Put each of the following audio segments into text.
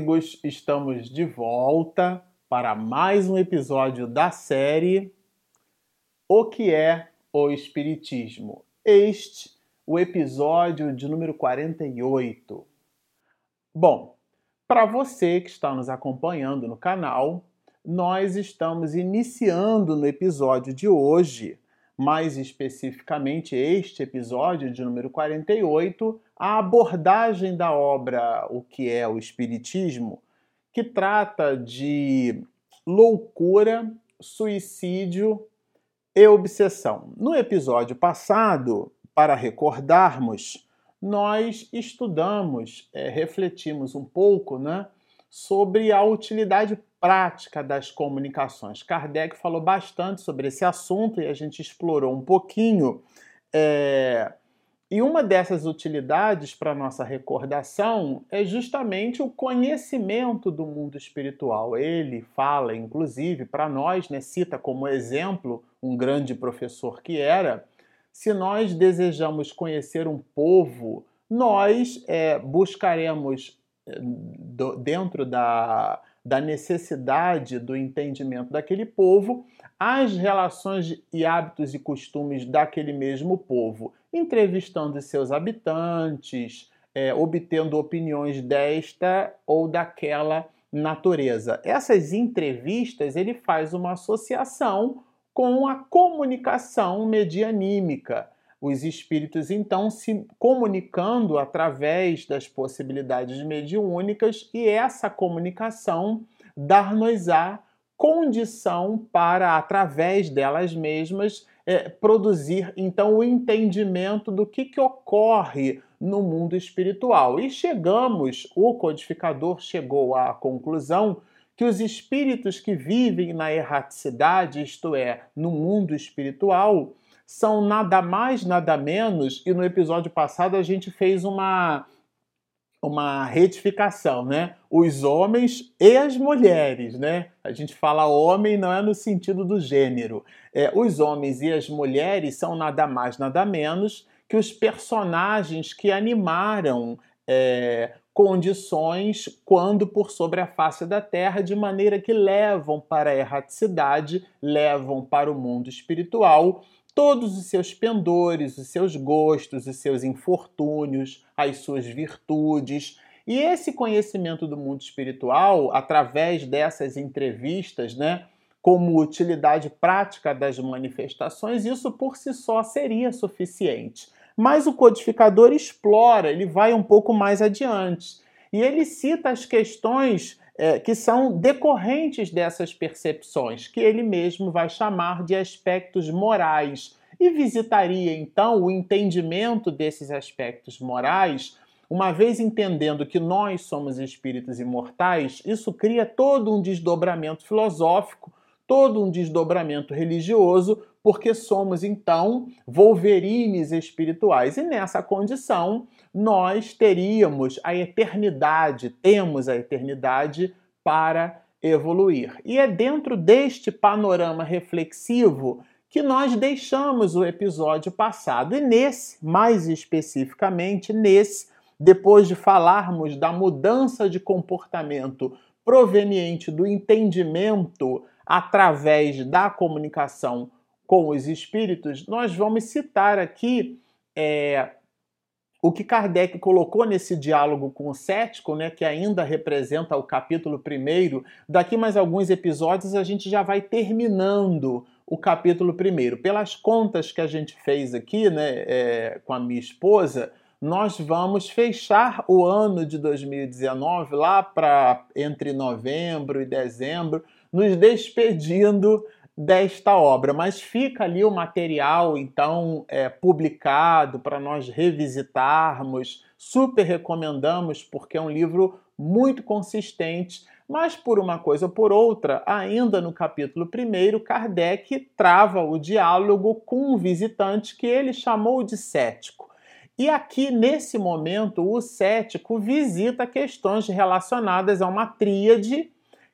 amigos, estamos de volta para mais um episódio da série O que é o Espiritismo? Este, o episódio de número 48. Bom, para você que está nos acompanhando no canal, nós estamos iniciando no episódio de hoje, mais especificamente este episódio de número 48, a abordagem da obra O que é o Espiritismo, que trata de loucura, suicídio e obsessão. No episódio passado, para recordarmos, nós estudamos, é, refletimos um pouco né, sobre a utilidade prática das comunicações. Kardec falou bastante sobre esse assunto e a gente explorou um pouquinho. É, e uma dessas utilidades para nossa recordação é justamente o conhecimento do mundo espiritual. Ele fala, inclusive, para nós, né, cita como exemplo um grande professor que era. Se nós desejamos conhecer um povo, nós é, buscaremos do, dentro da, da necessidade do entendimento daquele povo as relações e hábitos e costumes daquele mesmo povo entrevistando seus habitantes, é, obtendo opiniões desta ou daquela natureza. Essas entrevistas ele faz uma associação com a comunicação medianímica. Os espíritos então se comunicando através das possibilidades mediúnicas e essa comunicação dar-nos-á condição para, através delas mesmas, é, produzir então o entendimento do que, que ocorre no mundo espiritual. E chegamos, o codificador chegou à conclusão que os espíritos que vivem na erraticidade, isto é, no mundo espiritual, são nada mais, nada menos, e no episódio passado a gente fez uma uma retificação, né? Os homens e as mulheres, né? A gente fala homem não é no sentido do gênero. É, os homens e as mulheres são nada mais, nada menos que os personagens que animaram é, condições quando por sobre a face da terra, de maneira que levam para a erraticidade, levam para o mundo espiritual todos os seus pendores, os seus gostos, os seus infortúnios, as suas virtudes. E esse conhecimento do mundo espiritual, através dessas entrevistas, né, como utilidade prática das manifestações, isso por si só seria suficiente. Mas o codificador explora, ele vai um pouco mais adiante. E ele cita as questões é, que são decorrentes dessas percepções, que ele mesmo vai chamar de aspectos morais, e visitaria então o entendimento desses aspectos morais. Uma vez entendendo que nós somos espíritos imortais, isso cria todo um desdobramento filosófico, todo um desdobramento religioso, porque somos então wolverines espirituais. E nessa condição, nós teríamos a eternidade, temos a eternidade para evoluir. E é dentro deste panorama reflexivo que nós deixamos o episódio passado. E nesse, mais especificamente, nesse, depois de falarmos da mudança de comportamento proveniente do entendimento através da comunicação com os espíritos, nós vamos citar aqui é, o que Kardec colocou nesse diálogo com o cético, né, que ainda representa o capítulo primeiro, daqui mais alguns episódios a gente já vai terminando o capítulo primeiro. Pelas contas que a gente fez aqui né, é, com a minha esposa, nós vamos fechar o ano de 2019 lá para entre novembro e dezembro, nos despedindo desta obra, mas fica ali o material então é, publicado para nós revisitarmos. Super recomendamos porque é um livro muito consistente. Mas por uma coisa ou por outra, ainda no capítulo 1, Kardec trava o diálogo com um visitante que ele chamou de cético. E aqui, nesse momento, o cético visita questões relacionadas a uma tríade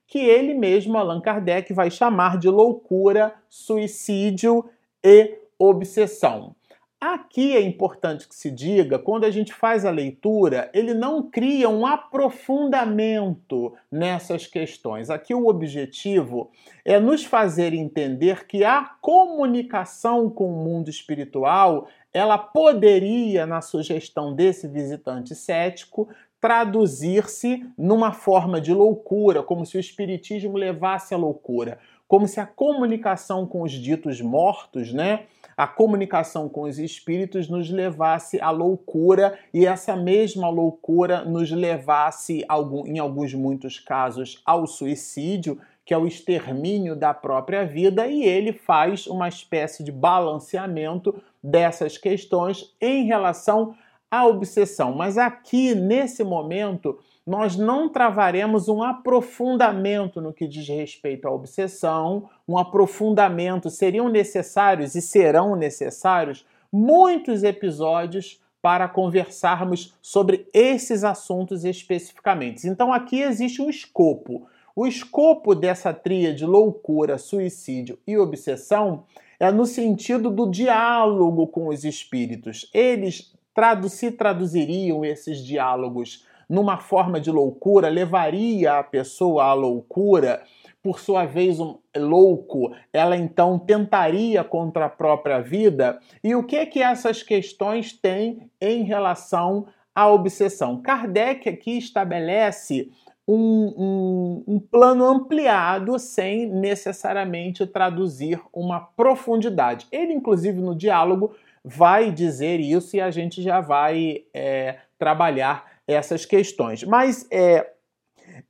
que ele mesmo, Allan Kardec, vai chamar de loucura, suicídio e obsessão. Aqui é importante que se diga, quando a gente faz a leitura, ele não cria um aprofundamento nessas questões. Aqui o objetivo é nos fazer entender que a comunicação com o mundo espiritual, ela poderia, na sugestão desse visitante cético, traduzir-se numa forma de loucura, como se o espiritismo levasse à loucura, como se a comunicação com os ditos mortos, né, a comunicação com os espíritos nos levasse à loucura e essa mesma loucura nos levasse, em alguns muitos casos, ao suicídio, que é o extermínio da própria vida, e ele faz uma espécie de balanceamento dessas questões em relação à obsessão. Mas aqui, nesse momento, nós não travaremos um aprofundamento no que diz respeito à obsessão, um aprofundamento. Seriam necessários e serão necessários muitos episódios para conversarmos sobre esses assuntos especificamente. Então aqui existe um escopo. O escopo dessa tríade loucura, suicídio e obsessão é no sentido do diálogo com os espíritos. Eles tradu se traduziriam esses diálogos numa forma de loucura, levaria a pessoa à loucura, por sua vez, um louco, ela então tentaria contra a própria vida. E o que que essas questões têm em relação à obsessão? Kardec aqui estabelece um, um, um, plano ampliado sem necessariamente traduzir uma profundidade. Ele, inclusive, no diálogo, vai dizer isso e a gente já vai é, trabalhar essas questões. Mas, é,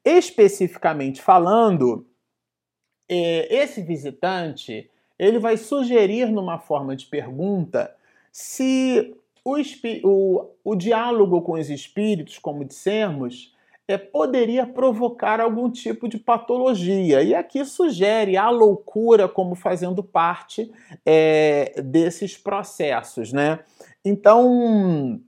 especificamente falando, é, esse visitante ele vai sugerir numa forma de pergunta se o, o, o diálogo com os espíritos, como dissemos, é, poderia provocar algum tipo de patologia. E aqui sugere a loucura como fazendo parte é, desses processos. Né? Então,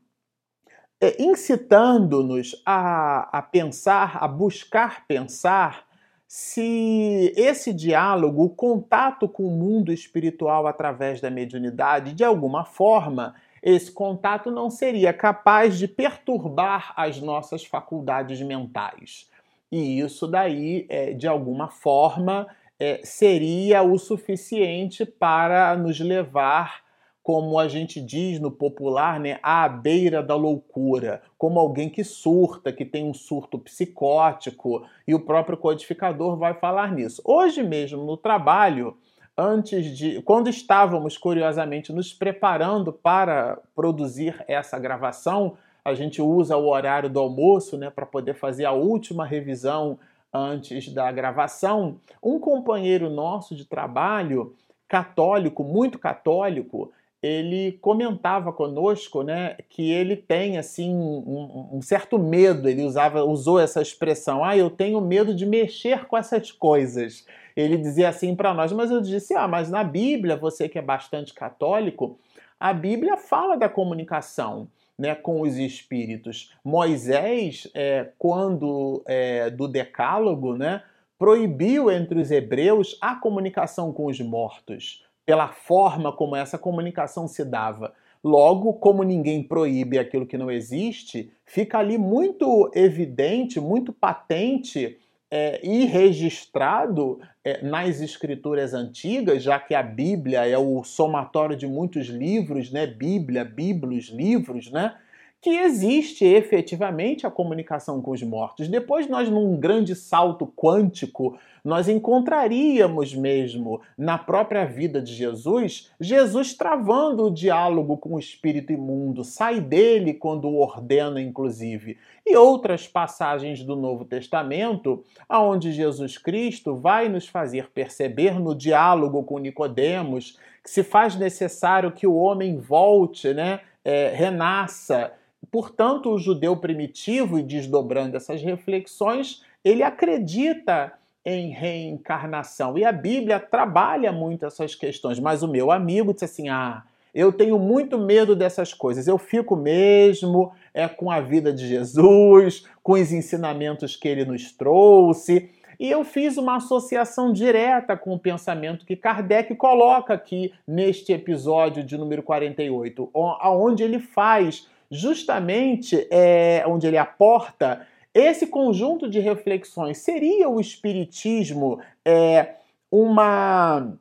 é, incitando-nos a, a pensar, a buscar pensar se esse diálogo, o contato com o mundo espiritual através da mediunidade, de alguma forma, esse contato não seria capaz de perturbar as nossas faculdades mentais. E isso daí, é, de alguma forma, é, seria o suficiente para nos levar como a gente diz no popular, né, à beira da loucura, como alguém que surta, que tem um surto psicótico, e o próprio codificador vai falar nisso. Hoje mesmo no trabalho, antes de, quando estávamos curiosamente nos preparando para produzir essa gravação, a gente usa o horário do almoço, né, para poder fazer a última revisão antes da gravação. Um companheiro nosso de trabalho, católico, muito católico, ele comentava conosco, né, que ele tem assim um, um, certo medo. Ele usava, usou essa expressão: "Ah, eu tenho medo de mexer com essas coisas". Ele dizia assim para nós, mas eu disse: "Ah, mas na Bíblia, você que é bastante católico, a Bíblia fala da comunicação." Né, com os espíritos. Moisés, é, quando é, do Decálogo, né, proibiu entre os hebreus a comunicação com os mortos pela forma como essa comunicação se dava. Logo, como ninguém proíbe aquilo que não existe, fica ali muito evidente, muito patente é, e registrado é, nas escrituras antigas, já que a Bíblia é o somatório de muitos livros, né? Bíblia, bíblios, livros, né? Que existe efetivamente a comunicação com os mortos. Depois, nós, num grande salto quântico, nós encontraríamos mesmo na própria vida de Jesus, Jesus travando o diálogo com o espírito imundo, sai dele quando o ordena, inclusive. E outras passagens do Novo Testamento, aonde Jesus Cristo vai nos fazer perceber no diálogo com Nicodemos que se faz necessário que o homem volte, né, é, renasça Portanto, o judeu primitivo, e desdobrando essas reflexões, ele acredita em reencarnação. E a Bíblia trabalha muito essas questões. Mas o meu amigo disse assim: ah, eu tenho muito medo dessas coisas. Eu fico mesmo é com a vida de Jesus, com os ensinamentos que ele nos trouxe. E eu fiz uma associação direta com o pensamento que Kardec coloca aqui neste episódio de número 48, onde ele faz justamente é, onde ele aporta esse conjunto de reflexões. Seria o Espiritismo é, uma.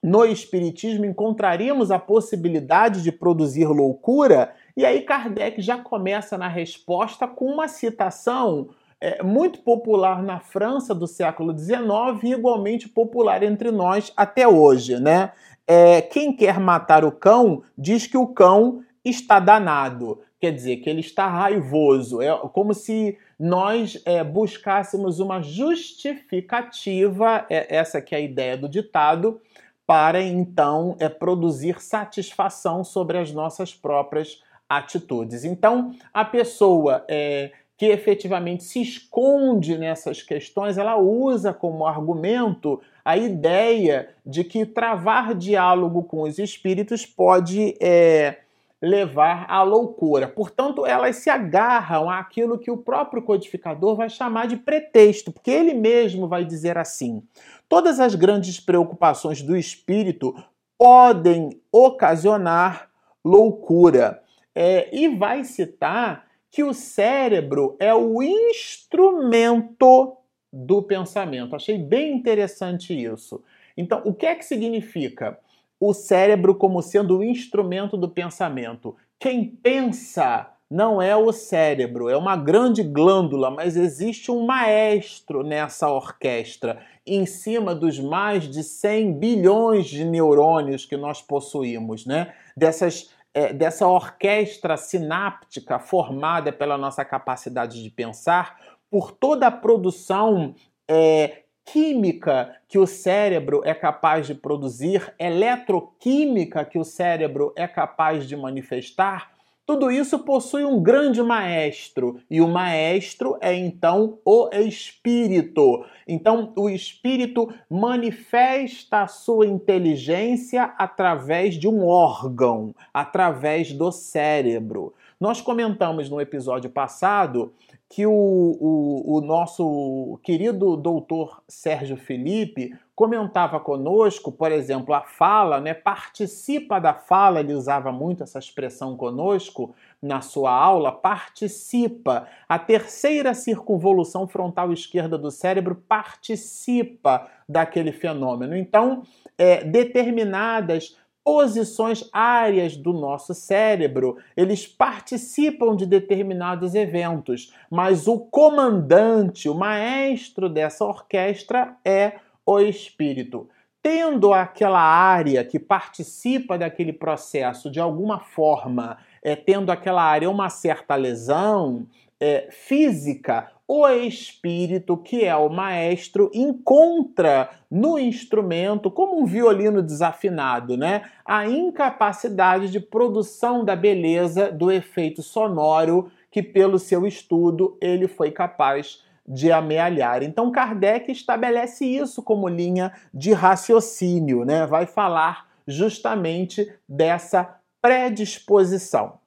No Espiritismo encontraríamos a possibilidade de produzir loucura? E aí Kardec já começa na resposta com uma citação é, muito popular na França do século XIX e igualmente popular entre nós até hoje, né? É, quem quer matar o cão diz que o cão está danado, quer dizer que ele está raivoso. É como se nós é, buscássemos uma justificativa, é, essa que é a ideia do ditado, para então é, produzir satisfação sobre as nossas próprias atitudes. Então, a pessoa é, que efetivamente se esconde nessas questões, ela usa como argumento a ideia de que travar diálogo com os espíritos pode é, levar à loucura. Portanto, elas se agarram àquilo que o próprio codificador vai chamar de pretexto, porque ele mesmo vai dizer assim: todas as grandes preocupações do espírito podem ocasionar loucura é, e vai citar que o cérebro é o instrumento do pensamento. Achei bem interessante isso. Então, o que é que significa o cérebro como sendo o instrumento do pensamento? Quem pensa não é o cérebro, é uma grande glândula, mas existe um maestro nessa orquestra, em cima dos mais de 100 bilhões de neurônios que nós possuímos, né? Dessas é, dessa orquestra sináptica formada pela nossa capacidade de pensar, por toda a produção é, química que o cérebro é capaz de produzir, eletroquímica que o cérebro é capaz de manifestar, tudo isso possui um grande maestro, e o maestro é então o espírito. Então, o espírito manifesta a sua inteligência através de um órgão, através do cérebro. Nós comentamos no episódio passado que o, o, o, nosso querido doutor Sérgio Felipe comentava conosco, por exemplo, a fala, né, participa da fala, ele usava muito essa expressão conosco na sua aula, participa. A terceira circunvolução frontal esquerda do cérebro participa daquele fenômeno. Então, é, determinadas posições, áreas do nosso cérebro, eles participam de determinados eventos, mas o comandante, o maestro dessa orquestra é o espírito. Tendo aquela área que participa daquele processo de alguma forma, é, tendo aquela área uma certa lesão é, física o espírito, que é o maestro, encontra no instrumento, como um violino desafinado, né, a incapacidade de produção da beleza do efeito sonoro que, pelo seu estudo, ele foi capaz de amealhar. Então, Kardec estabelece isso como linha de raciocínio, né? Vai falar justamente dessa predisposição.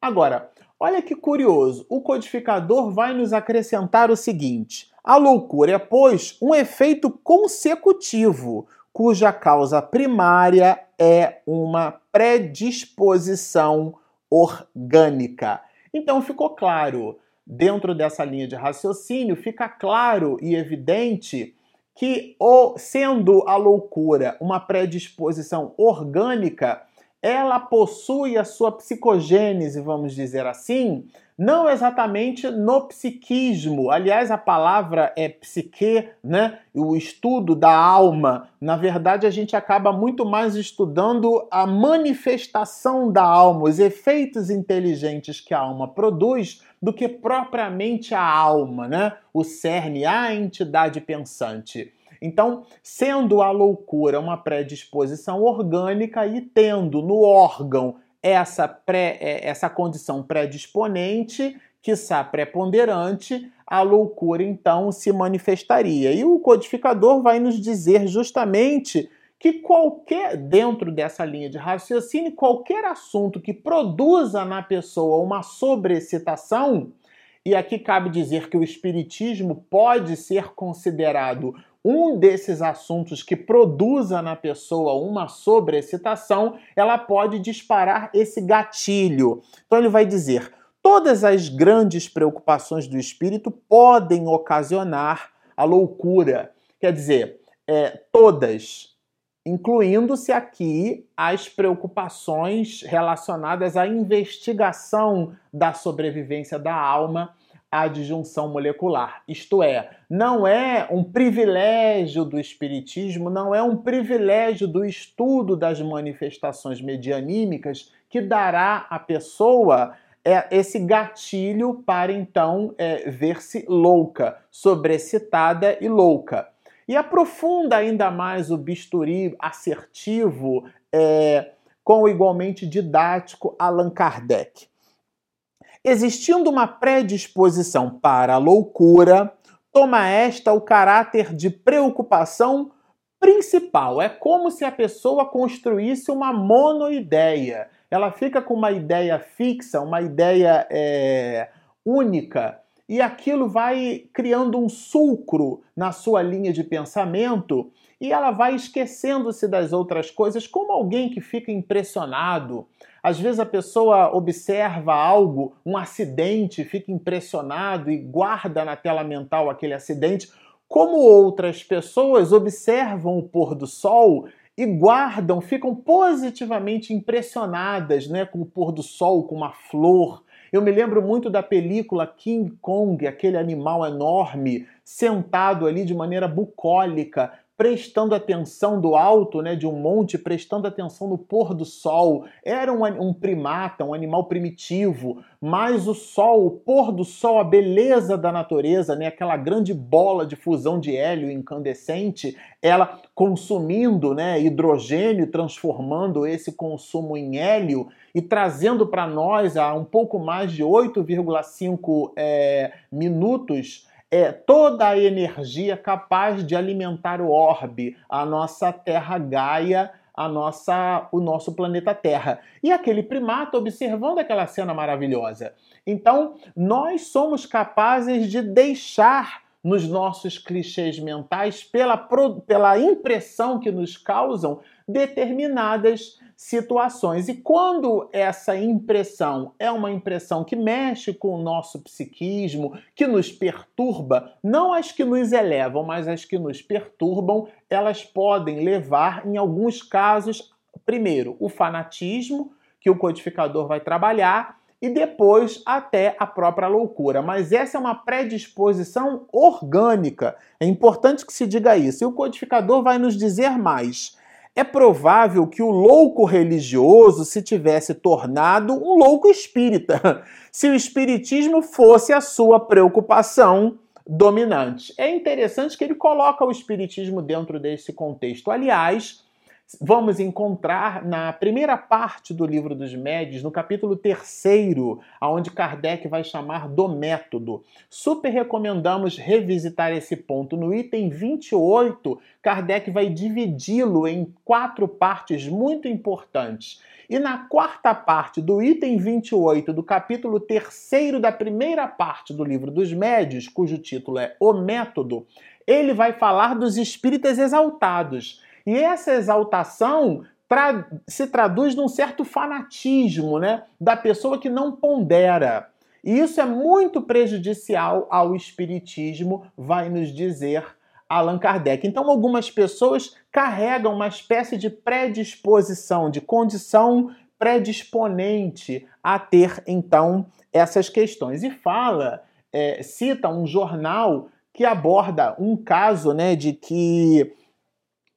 Agora, Olha que curioso, o codificador vai nos acrescentar o seguinte: a loucura é, pois, um efeito consecutivo, cuja causa primária é uma predisposição orgânica. Então ficou claro, dentro dessa linha de raciocínio, fica claro e evidente que, sendo a loucura uma predisposição orgânica, ela possui a sua psicogênese, vamos dizer assim, não exatamente no psiquismo. Aliás, a palavra é psique, né? O estudo da alma. Na verdade, a gente acaba muito mais estudando a manifestação da alma, os efeitos inteligentes que a alma produz, do que propriamente a alma, né? O cerne, a entidade pensante. Então, sendo a loucura uma predisposição orgânica e tendo no órgão essa, pré, é, essa condição predisponente, quiçá preponderante, a loucura então se manifestaria. E o codificador vai nos dizer justamente que qualquer, dentro dessa linha de raciocínio, qualquer assunto que produza na pessoa uma sobrecitação, e aqui cabe dizer que o espiritismo pode ser considerado um desses assuntos que produza na pessoa uma sobreexcitação, ela pode disparar esse gatilho. Então ele vai dizer: todas as grandes preocupações do espírito podem ocasionar a loucura. Quer dizer, é, todas, incluindo-se aqui as preocupações relacionadas à investigação da sobrevivência da alma à disjunção molecular. Isto é, não é um privilégio do espiritismo, não é um privilégio do estudo das manifestações medianímicas que dará à pessoa é, esse gatilho para então é, ver-se louca, sobrecitada e louca. E aprofunda ainda mais o bisturi assertivo é, com o igualmente didático Allan Kardec. Existindo uma predisposição para a loucura, toma esta o caráter de preocupação principal. É como se a pessoa construísse uma monoideia. Ela fica com uma ideia fixa, uma ideia é, única, e aquilo vai criando um sulcro na sua linha de pensamento e ela vai esquecendo-se das outras coisas, como alguém que fica impressionado. Às vezes a pessoa observa algo, um acidente, fica impressionado e guarda na tela mental aquele acidente, como outras pessoas observam o pôr do sol e guardam, ficam positivamente impressionadas né, com o pôr do sol, com uma flor. Eu me lembro muito da película King Kong, aquele animal enorme, sentado ali de maneira bucólica, prestando atenção do alto, né, de um monte, prestando atenção no pôr do sol. Era um, um, primata, um animal primitivo, mas o sol, o pôr do sol, a beleza da natureza, né, aquela grande bola de fusão de hélio incandescente, ela consumindo né, hidrogênio, transformando esse consumo em hélio e trazendo para nós a um pouco mais de 8,5 é, minutos é toda a energia capaz de alimentar o orbe, a nossa Terra Gaia, a nossa, o nosso planeta Terra. E aquele primata observando aquela cena maravilhosa. Então, nós somos capazes de deixar nos nossos clichês mentais, pela, pela impressão que nos causam determinadas situações. E quando essa impressão é uma impressão que mexe com o nosso psiquismo, que nos perturba, não as que nos elevam, mas as que nos perturbam, elas podem levar, em alguns casos, primeiro, o fanatismo, que o codificador vai trabalhar, e depois até a própria loucura. Mas essa é uma predisposição orgânica. É importante que se diga isso. E o codificador vai nos dizer mais. É provável que o louco religioso se tivesse tornado um louco espírita, se o espiritismo fosse a sua preocupação dominante. É interessante que ele coloca o espiritismo dentro desse contexto. Aliás, vamos encontrar na primeira parte do livro dos médios, no capítulo terceiro, aonde Kardec vai chamar do método. Super recomendamos revisitar esse ponto. No item 28, Kardec vai dividi-lo em quatro partes muito importantes. E na quarta parte do item 28 do capítulo terceiro da primeira parte do livro dos médios, cujo título é O Método, ele vai falar dos espíritas exaltados e essa exaltação tra se traduz num certo fanatismo né, da pessoa que não pondera. E isso é muito prejudicial ao espiritismo, vai nos dizer Allan Kardec. Então, algumas pessoas carregam uma espécie de predisposição, de condição predisponente a ter, então, essas questões. E fala, é, cita um jornal que aborda um caso né, de que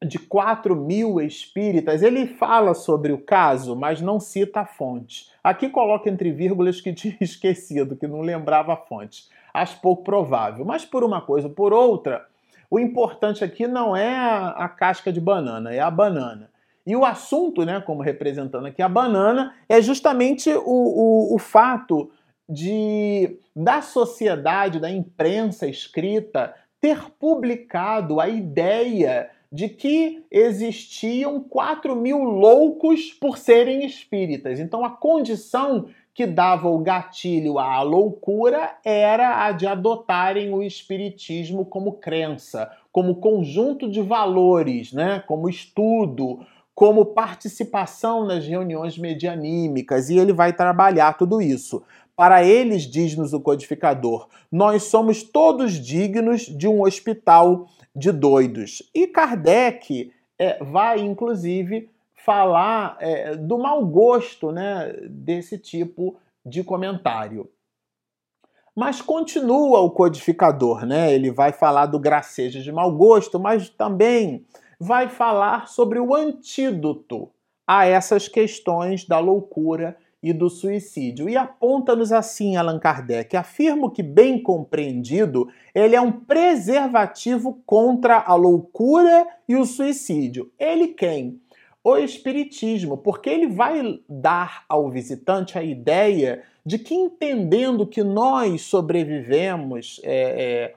de 4 mil espíritas, ele fala sobre o caso, mas não cita a fonte. Aqui coloca entre vírgulas que tinha esquecido, que não lembrava a fonte. Acho pouco provável. Mas por uma coisa por outra, o importante aqui não é a, a casca de banana, é a banana. E o assunto, né, como representando aqui a banana, é justamente o, o, o fato de da sociedade, da imprensa escrita, ter publicado a ideia de que existiam 4 mil loucos por serem espíritas. Então, a condição que dava o gatilho à loucura era a de adotarem o espiritismo como crença, como conjunto de valores, né? como estudo, como participação nas reuniões medianímicas, e ele vai trabalhar tudo isso. Para eles, diz-nos o codificador, nós somos todos dignos de um hospital de doidos. E Kardec é, vai, inclusive, falar é, do mau gosto né, desse tipo de comentário. Mas continua o codificador, né? Ele vai falar do gracejo de mau gosto, mas também vai falar sobre o antídoto a essas questões da loucura e do suicídio. E aponta-nos assim Allan Kardec: afirmo que, bem compreendido, ele é um preservativo contra a loucura e o suicídio. Ele quem? O Espiritismo, porque ele vai dar ao visitante a ideia de que, entendendo que nós sobrevivemos é, é,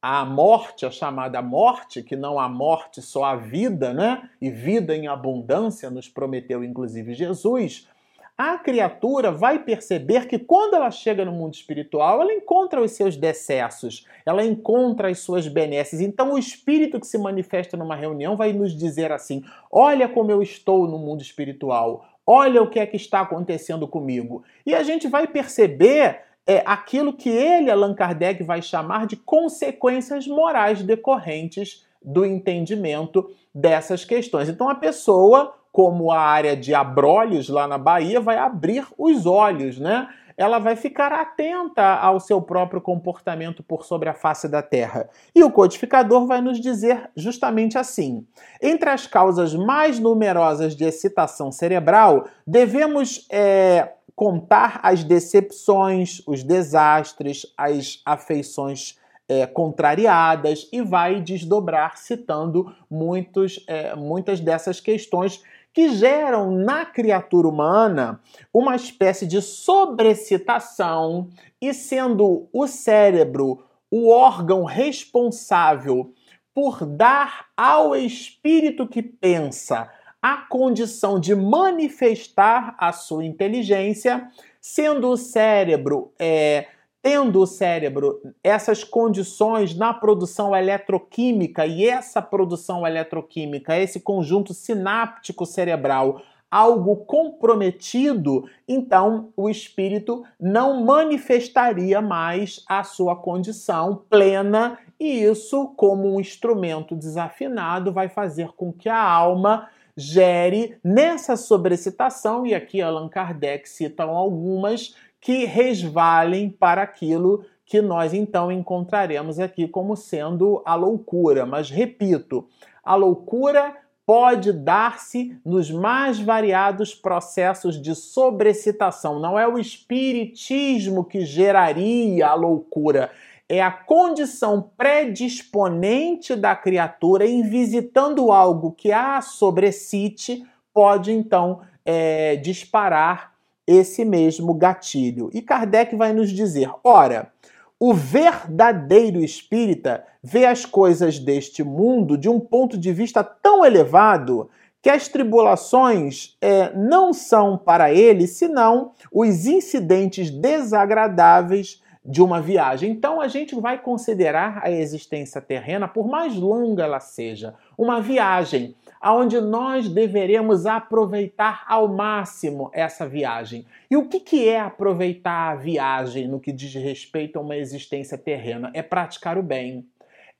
à morte, a chamada morte, que não a morte, só a vida, né? E vida em abundância, nos prometeu inclusive Jesus a criatura vai perceber que quando ela chega no mundo espiritual, ela encontra os seus decessos, ela encontra as suas benesses. Então, o espírito que se manifesta numa reunião vai nos dizer assim: Olha como eu estou no mundo espiritual, olha o que é que está acontecendo comigo. E a gente vai perceber é, aquilo que ele, Allan Kardec, vai chamar de consequências morais decorrentes do entendimento dessas questões. Então, a pessoa como a área de Abrolhos, lá na Bahia, vai abrir os olhos, né? Ela vai ficar atenta ao seu próprio comportamento por sobre a face da Terra. E o codificador vai nos dizer justamente assim: entre as causas mais numerosas de excitação cerebral, devemos é, contar as decepções, os desastres, as afeições é, contrariadas e vai desdobrar citando muitos, é, muitas dessas questões que geram na criatura humana uma espécie de sobrecitação e sendo o cérebro o órgão responsável por dar ao espírito que pensa a condição de manifestar a sua inteligência, sendo o cérebro é, tendo o cérebro essas condições na produção eletroquímica e essa produção eletroquímica, esse conjunto sináptico cerebral, algo comprometido, então o espírito não manifestaria mais a sua condição plena e isso, como um instrumento desafinado, vai fazer com que a alma gere nessa sobrecitação, e aqui Allan Kardec citam algumas, que resvalem para aquilo que nós então encontraremos aqui como sendo a loucura. Mas repito, a loucura pode dar-se nos mais variados processos de sobrecitação. Não é o espiritismo que geraria a loucura, é a condição predisponente da criatura em visitando algo que a sobrecite, pode então é, disparar esse mesmo gatilho. E Kardec vai nos dizer: ora, o verdadeiro espírita vê as coisas deste mundo de um ponto de vista tão elevado que as tribulações é, não são para ele senão os incidentes desagradáveis de uma viagem. Então a gente vai considerar a existência terrena, por mais longa ela seja, uma viagem aonde nós deveremos aproveitar ao máximo essa viagem. E o que, que é aproveitar a viagem no que diz respeito a uma existência terrena? É praticar o bem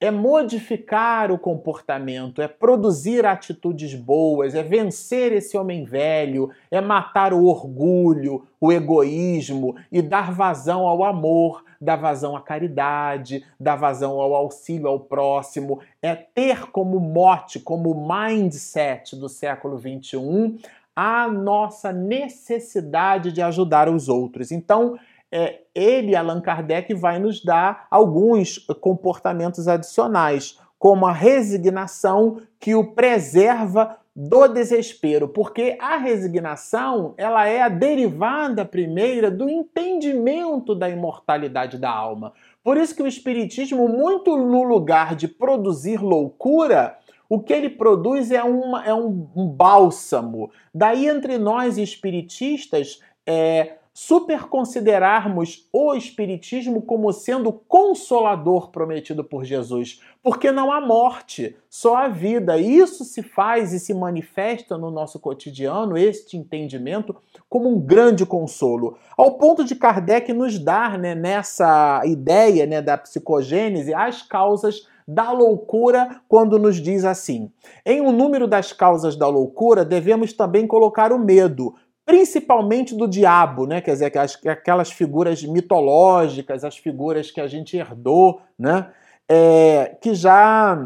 é modificar o comportamento, é produzir atitudes boas, é vencer esse homem velho, é matar o orgulho, o egoísmo e dar vazão ao amor, dar vazão à caridade, dar vazão ao auxílio ao próximo, é ter como mote, como mindset do século 21 a nossa necessidade de ajudar os outros. Então, é, ele, Allan Kardec, vai nos dar alguns comportamentos adicionais, como a resignação que o preserva do desespero, porque a resignação ela é a derivada primeira do entendimento da imortalidade da alma. Por isso que o espiritismo, muito no lugar de produzir loucura, o que ele produz é, uma, é um, um bálsamo. Daí entre nós espiritistas é, superconsiderarmos o Espiritismo como sendo consolador prometido por Jesus, porque não há morte, só a vida. Isso se faz e se manifesta no nosso cotidiano, este entendimento, como um grande consolo. Ao ponto de Kardec nos dar, né, nessa ideia né, da psicogênese, as causas da loucura quando nos diz assim: em um número das causas da loucura, devemos também colocar o medo, principalmente do diabo, né? Quer dizer, aquelas figuras mitológicas, as figuras que a gente herdou, né? É, que já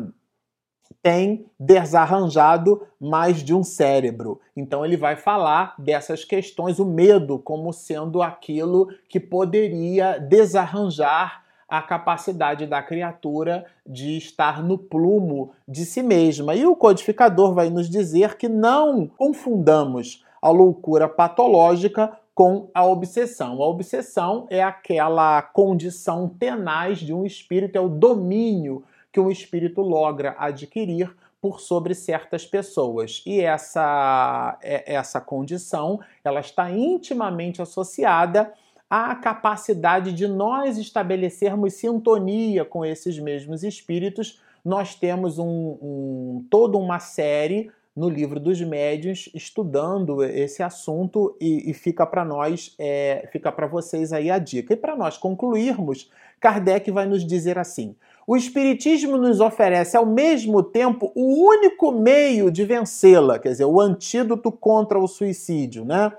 tem desarranjado mais de um cérebro. Então ele vai falar dessas questões, o medo como sendo aquilo que poderia desarranjar a capacidade da criatura de estar no plumo de si mesma. E o codificador vai nos dizer que não confundamos a loucura patológica com a obsessão. A obsessão é aquela condição tenaz de um espírito, é o domínio que um espírito logra adquirir por sobre certas pessoas. E essa, é, essa condição ela está intimamente associada à capacidade de nós estabelecermos sintonia com esses mesmos espíritos. Nós temos um, um toda uma série no livro dos médiuns estudando esse assunto e, e fica para nós, é, fica para vocês aí a dica. E para nós concluirmos, Kardec vai nos dizer assim: o Espiritismo nos oferece ao mesmo tempo o único meio de vencê-la, quer dizer, o antídoto contra o suicídio, né?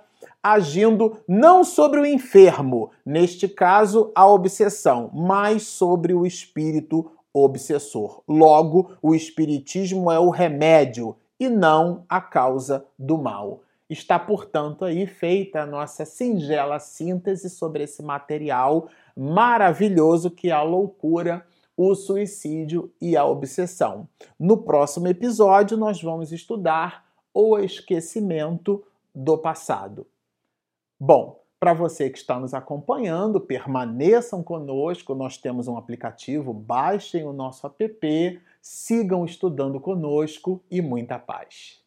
Agindo não sobre o enfermo, neste caso a obsessão, mas sobre o espírito obsessor. Logo, o Espiritismo é o remédio e não a causa do mal. Está, portanto, aí feita a nossa singela síntese sobre esse material maravilhoso que é a loucura, o suicídio e a obsessão. No próximo episódio, nós vamos estudar o esquecimento do passado. Bom, para você que está nos acompanhando, permaneçam conosco. Nós temos um aplicativo, baixem o nosso app sigam estudando conosco e muita paz.